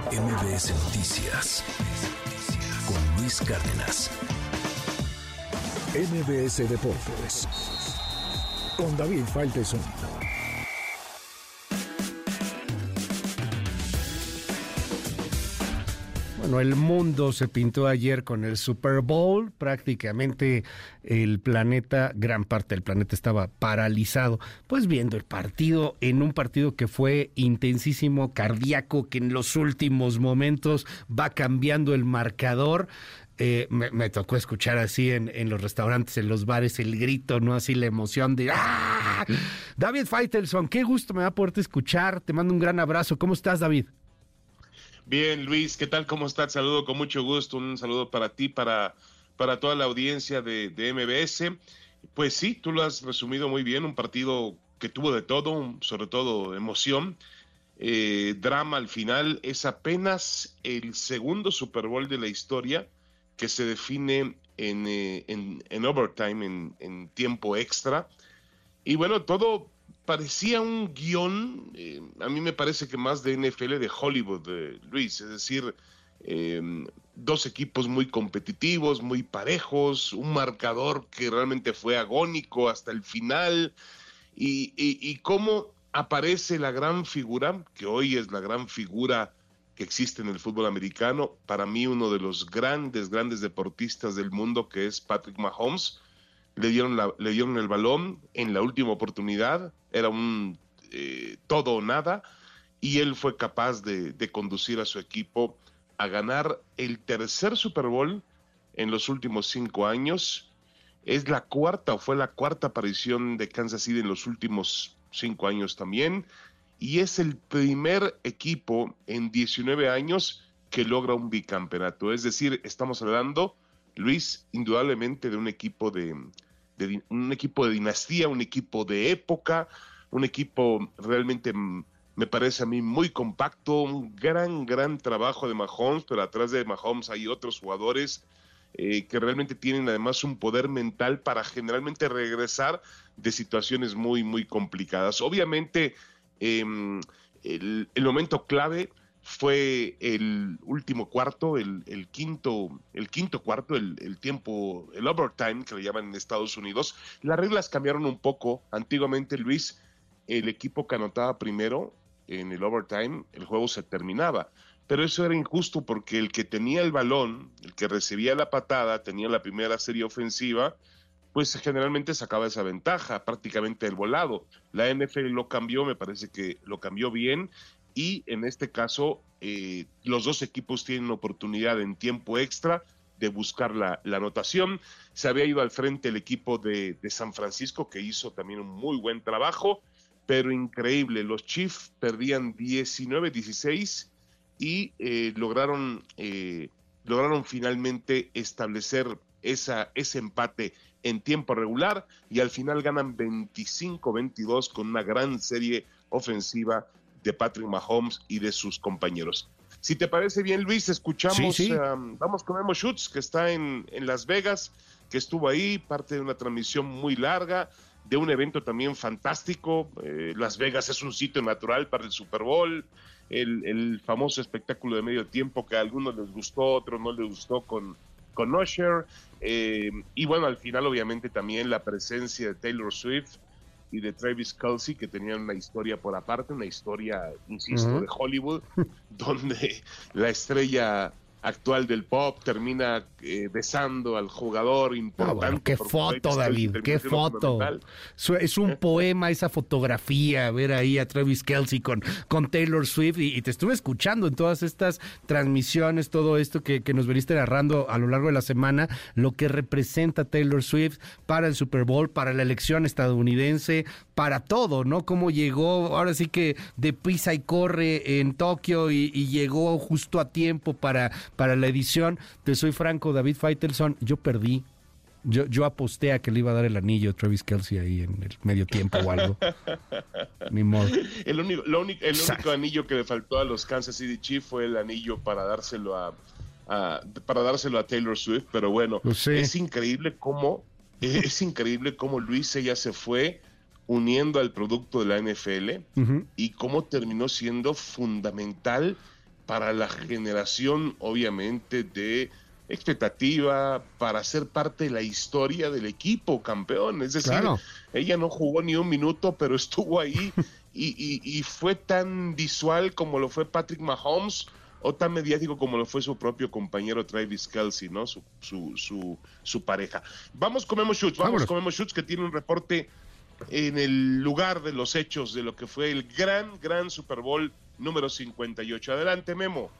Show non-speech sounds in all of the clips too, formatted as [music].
MBS Noticias con Luis Cárdenas. MBS Deportes con David Faitelson. Bueno, el mundo se pintó ayer con el Super Bowl. Prácticamente el planeta, gran parte del planeta estaba paralizado. Pues viendo el partido, en un partido que fue intensísimo, cardíaco, que en los últimos momentos va cambiando el marcador. Eh, me, tocó escuchar así en, los restaurantes, en los bares, el grito, ¿no? Así la emoción de ¡Ah! David Feitelson, qué gusto me va a poderte escuchar. Te mando un gran abrazo. ¿Cómo estás, David? Bien, Luis, ¿qué tal? ¿Cómo estás? Saludo con mucho gusto. Un saludo para ti, para, para toda la audiencia de, de MBS. Pues sí, tú lo has resumido muy bien. Un partido que tuvo de todo, sobre todo emoción. Eh, drama al final. Es apenas el segundo Super Bowl de la historia que se define en, eh, en, en overtime, en, en, tiempo extra. Y bueno, todo parecía un guion, eh, a mí me parece que más de NFL de Hollywood, eh, Luis, es decir, eh, dos equipos muy competitivos, muy parejos, un marcador que realmente fue agónico hasta el final, y, y, y cómo aparece la gran figura, que hoy es la gran figura que existe en el fútbol americano, para mí uno de los grandes, grandes deportistas del mundo, que es Patrick Mahomes, le dieron, la, le dieron el balón en la última oportunidad, era un eh, todo o nada, y él fue capaz de, de, conducir a su equipo a ganar el tercer Super Bowl en los últimos cinco años. Es la cuarta o fue la cuarta aparición de Kansas City en los últimos cinco años también. Y es el primer equipo en 19 años que logra un bicampeonato. Es decir, estamos hablando Luis, indudablemente de un equipo de, un equipo de dinastía, un equipo de época, un equipo realmente me parece a mí muy compacto, un gran, gran trabajo de Mahomes, pero atrás de Mahomes hay otros jugadores eh, que realmente tienen además un poder mental para generalmente regresar de situaciones muy, muy complicadas. Obviamente, eh, el, el momento clave fue el último cuarto, el, quinto, el quinto cuarto, el, el, tiempo, el overtime que le llaman en Estados Unidos. Las reglas cambiaron un poco. Antiguamente, Luis, el equipo que anotaba primero en el overtime, el juego se terminaba. Pero eso era injusto porque el que tenía el balón, el que recibía la patada, tenía la primera serie ofensiva, pues generalmente sacaba esa ventaja, prácticamente el volado. La NFL lo cambió, me parece que lo cambió bien y en este caso eh, los dos equipos tienen oportunidad en tiempo extra de buscar la, la, anotación. Se había ido al frente el equipo de, San Francisco que hizo también un muy buen trabajo, pero increíble, los Chiefs perdían 19-16 y eh, lograron, eh, lograron finalmente establecer esa, ese empate en tiempo regular y al final ganan 25-22 con una gran serie ofensiva de Patrick Mahomes y de sus compañeros. Si te parece bien, Luis, escuchamos, sí, sí. Um, vamos con Emo Schutz, que está en, en, Las Vegas, que estuvo ahí, parte de una transmisión muy larga, de un evento también fantástico. Eh, Las Vegas es un sitio natural para el Super Bowl, el, el, famoso espectáculo de medio tiempo que a algunos les gustó, a otros no les gustó con, con Usher. Eh, y bueno, al final obviamente también la presencia de Taylor Swift y de Travis Kelsey, que tenían una historia por aparte, una historia, insisto, uh -huh. de Hollywood, [laughs] donde la estrella actual del pop termina eh, besando al jugador importante. Ah, bueno, qué foto, David, qué foto. Es un poema esa fotografía, ver ahí a Travis Kelsey con, con Taylor Swift y, y, te estuve escuchando en todas estas transmisiones, todo esto que, que, nos veniste narrando a lo largo de la semana, lo que representa Taylor Swift para el Super Bowl, para la elección estadounidense, para todo, ¿no? Cómo llegó, ahora sí que de pisa y corre en Tokio y, y llegó justo a tiempo para para la edición. Te soy franco, David Feitelson, yo perdí. Yo, yo aposté a que le iba a dar el anillo a Travis Kelsey ahí en el medio tiempo o algo. [laughs] Ni modo. El único, lo único, el único anillo que le faltó a los Kansas City Chiefs fue el anillo para dárselo a, a para dárselo a Taylor Swift, pero bueno, es increíble cómo es increíble cómo Luis ella se fue uniendo al producto de la NFL uh -huh. y cómo terminó siendo fundamental para la generación, obviamente, de expectativa para ser parte de la historia del equipo campeón. Es decir, ella no jugó ni un minuto, pero estuvo ahí [laughs] y, fue tan visual como lo fue Patrick Mahomes o tan mediático como lo fue su propio compañero Travis Kelsey, ¿no? Su, su, su, pareja. Vamos, comemos shoots, vamos, comemos shoots, que tiene un reporte en el lugar de los hechos de lo que fue el gran, gran Super Bowl número 58. Adelante, Memo.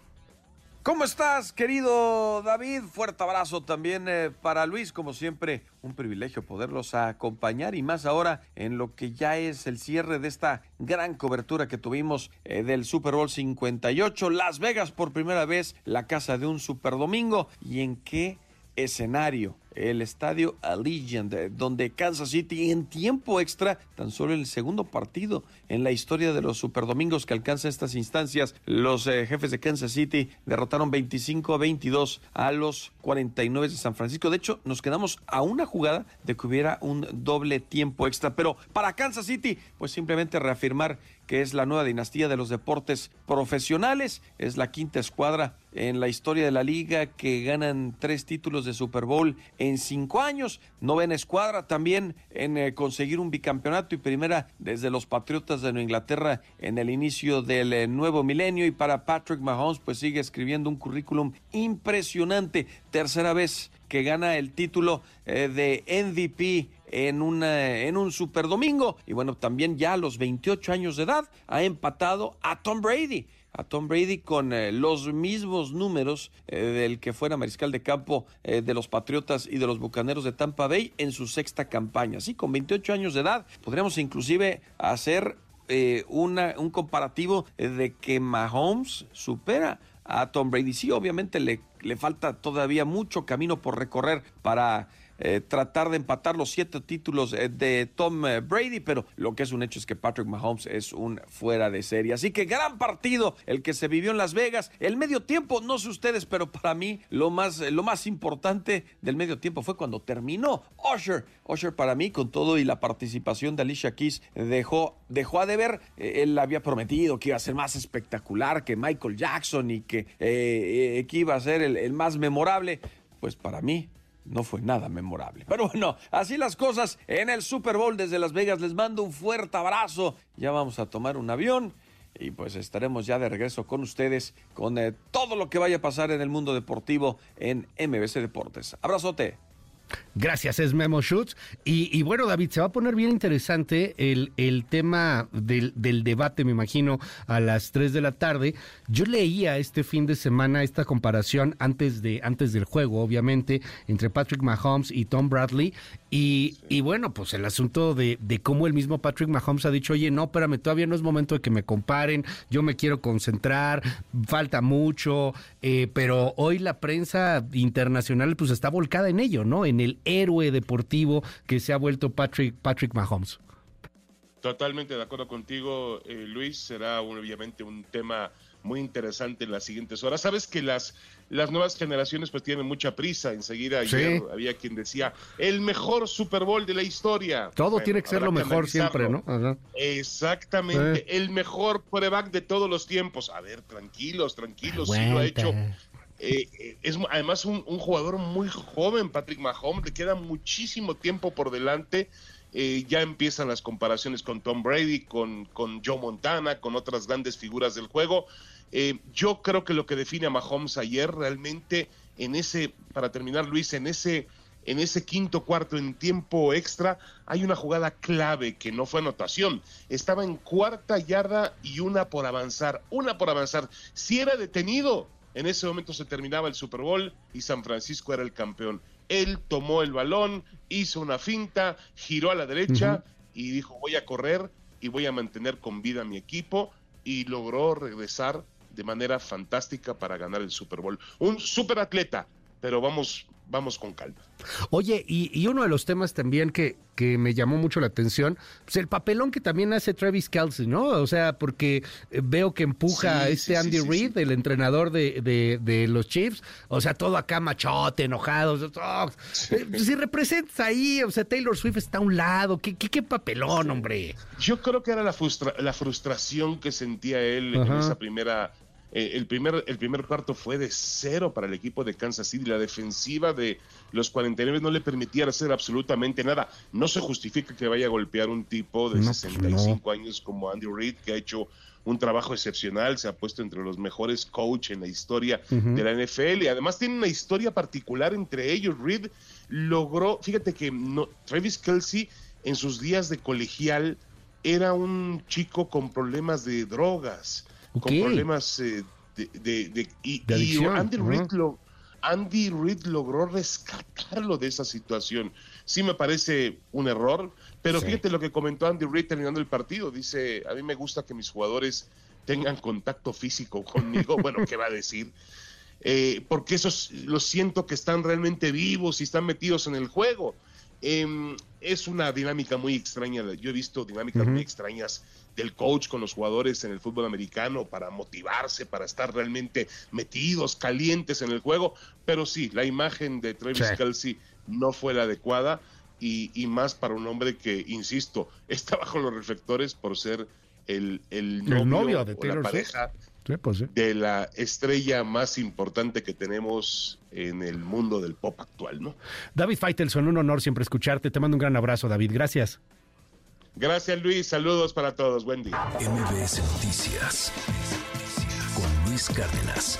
¿Cómo estás, querido David? Fuerte abrazo también eh, para Luis, como siempre, un privilegio poderlos acompañar y más ahora en lo que ya es el cierre de esta gran cobertura que tuvimos eh, del Super Bowl 58. Las Vegas por primera vez, la casa de un Super Domingo y en qué escenario el estadio Allegiant, donde Kansas City en tiempo extra, tan solo el segundo partido en la historia de los Superdomingos que alcanza estas instancias, los eh, jefes de Kansas City derrotaron 25 a 22 a los 49 de San Francisco. De hecho, nos quedamos a una jugada de que hubiera un doble tiempo extra, pero para Kansas City, pues simplemente reafirmar que es la nueva dinastía de los deportes profesionales, es la quinta escuadra en la historia de la liga que ganan tres títulos de Super Bowl en cinco años. Novena escuadra también en eh, conseguir un bicampeonato y primera desde los Patriotas de Nueva Inglaterra en el inicio del eh, nuevo milenio. Y para Patrick Mahomes, pues sigue escribiendo un currículum impresionante. Tercera vez que gana el título eh, de MVP en, una, en un Super Domingo. Y bueno, también ya a los 28 años de edad ha empatado a Tom Brady a Tom Brady con eh, los mismos números eh, del que fuera mariscal de campo de los Patriotas y de los Bucaneros de Tampa Bay en su sexta campaña. Sí, con 28 años de edad, podríamos inclusive hacer una, un comparativo de que Mahomes supera a Tom Brady. Sí, obviamente le, le falta todavía mucho camino por recorrer para eh, tratar de empatar los siete títulos eh, de Tom eh, Brady, pero lo que es un hecho es que Patrick Mahomes es un fuera de serie. Así que gran partido el que se vivió en Las Vegas. El medio tiempo, no sé ustedes, pero para mí lo más, lo más importante del medio tiempo fue cuando terminó Usher. Usher para mí, con todo y la participación de Alicia Keys, dejó, dejó a deber. él había prometido que iba a ser más espectacular que Michael Jackson y que, que iba a ser el más memorable. Pues para mí no fue nada memorable. Pero bueno, así las cosas en el Super Bowl desde Las Vegas. Les mando un fuerte abrazo. Ya vamos a tomar un avión y pues estaremos ya de regreso con ustedes con eh, todo lo que vaya a pasar en el mundo deportivo en MBC Deportes. Abrazote. Gracias, es Memo Schutz. Y, bueno, David, se va a poner bien interesante el, el tema del, del, debate, me imagino, a las 3 de la tarde. Yo leía este fin de semana esta comparación antes, de, antes del juego, obviamente, entre Patrick Mahomes y Tom Bradley. Y, y bueno, pues el asunto de, de, cómo el mismo Patrick Mahomes ha dicho, oye, no, espérame, todavía no es momento de que me comparen, yo me quiero concentrar, falta mucho, eh, pero hoy la prensa internacional pues está volcada en ello, ¿no? El héroe deportivo que se ha vuelto Patrick, Patrick Mahomes. Totalmente de acuerdo contigo, eh, Luis. Será obviamente un tema muy interesante en las siguientes horas. Sabes que las, las nuevas generaciones pues tienen mucha prisa. Enseguida ayer había quien decía el mejor Super Bowl de la historia. Todo tiene que ser lo mejor siempre, ¿no? Exactamente, el mejor quarterback de todos los tiempos. A ver, tranquilos, tranquilos, sí lo ha hecho eh, eh, es además un, jugador muy joven, Patrick Mahomes, le queda muchísimo tiempo por delante. Eh, ya empiezan las comparaciones con Tom Brady, con, con Joe Montana, con otras grandes figuras del juego. yo creo que lo que define a Mahomes ayer realmente en ese, para terminar Luis, en ese, en ese quinto cuarto en tiempo extra hay una jugada clave que no fue anotación. Estaba en cuarta yarda y una por avanzar, una por avanzar. Si era detenido, en ese momento se terminaba el Super Bowl y San Francisco era el campeón. Él tomó el balón, hizo una finta, giró a la derecha y dijo voy a correr y voy a mantener con vida a mi equipo y logró regresar de manera fantástica para ganar el Super Bowl. Un super atleta, pero vamos, vamos con calma. Oye, y, uno de los temas también que, que me llamó mucho la atención, pues el papelón que también hace Travis Kelsey, ¿no? O sea, porque eh, veo que empuja a este Andy Reid, el entrenador de, de, los Chiefs, o sea, todo acá machote, enojado. Oh, eh, pues, si representas ahí, o sea, Taylor Swift está a un lado, ¿qué, qué, papelón, hombre? Yo creo que era la, la frustración que sentía él en esa primera Eh, el, primer, el primer cuarto fue de cero para el equipo de Kansas City. La defensiva de los 49 no le permitía hacer absolutamente nada. No se justifica que vaya a golpear un tipo de 65 pues años como Andy Reid, que ha hecho un trabajo excepcional, se ha puesto entre los mejores coach en la historia de la NFL y además tiene una historia particular entre ellos. Reid logró, fíjate que no, Travis Kelsey en sus días de colegial era un chico con problemas de drogas, con problemas eh, de, y, Andy Reid lo, Andy Reid logró rescatarlo de esa situación. Sí me parece un error, pero fíjate lo que comentó Andy Reid terminando el partido. Dice, a mí me gusta que mis jugadores tengan contacto físico conmigo. bueno, ¿qué va a decir? Eh, porque esos lo siento que están realmente vivos y están metidos en el juego. Em, es una dinámica muy extraña. Yo he visto dinámicas muy extrañas del coach con los jugadores en el fútbol americano para motivarse, para estar realmente metidos, calientes en el juego. Pero sí, la imagen de Travis Kelsey no fue la adecuada y, más para un hombre que, insisto, [laughs] está bajo los reflectores por ser el, el novio, de Taylor la pareja pues de la estrella más importante que tenemos en el mundo del pop actual, ¿no? David Feitelson, un honor siempre escucharte. Te mando un gran abrazo, David. Gracias. Gracias, Luis. Saludos para todos. Buen día. MBS Noticias con Luis Cárdenas.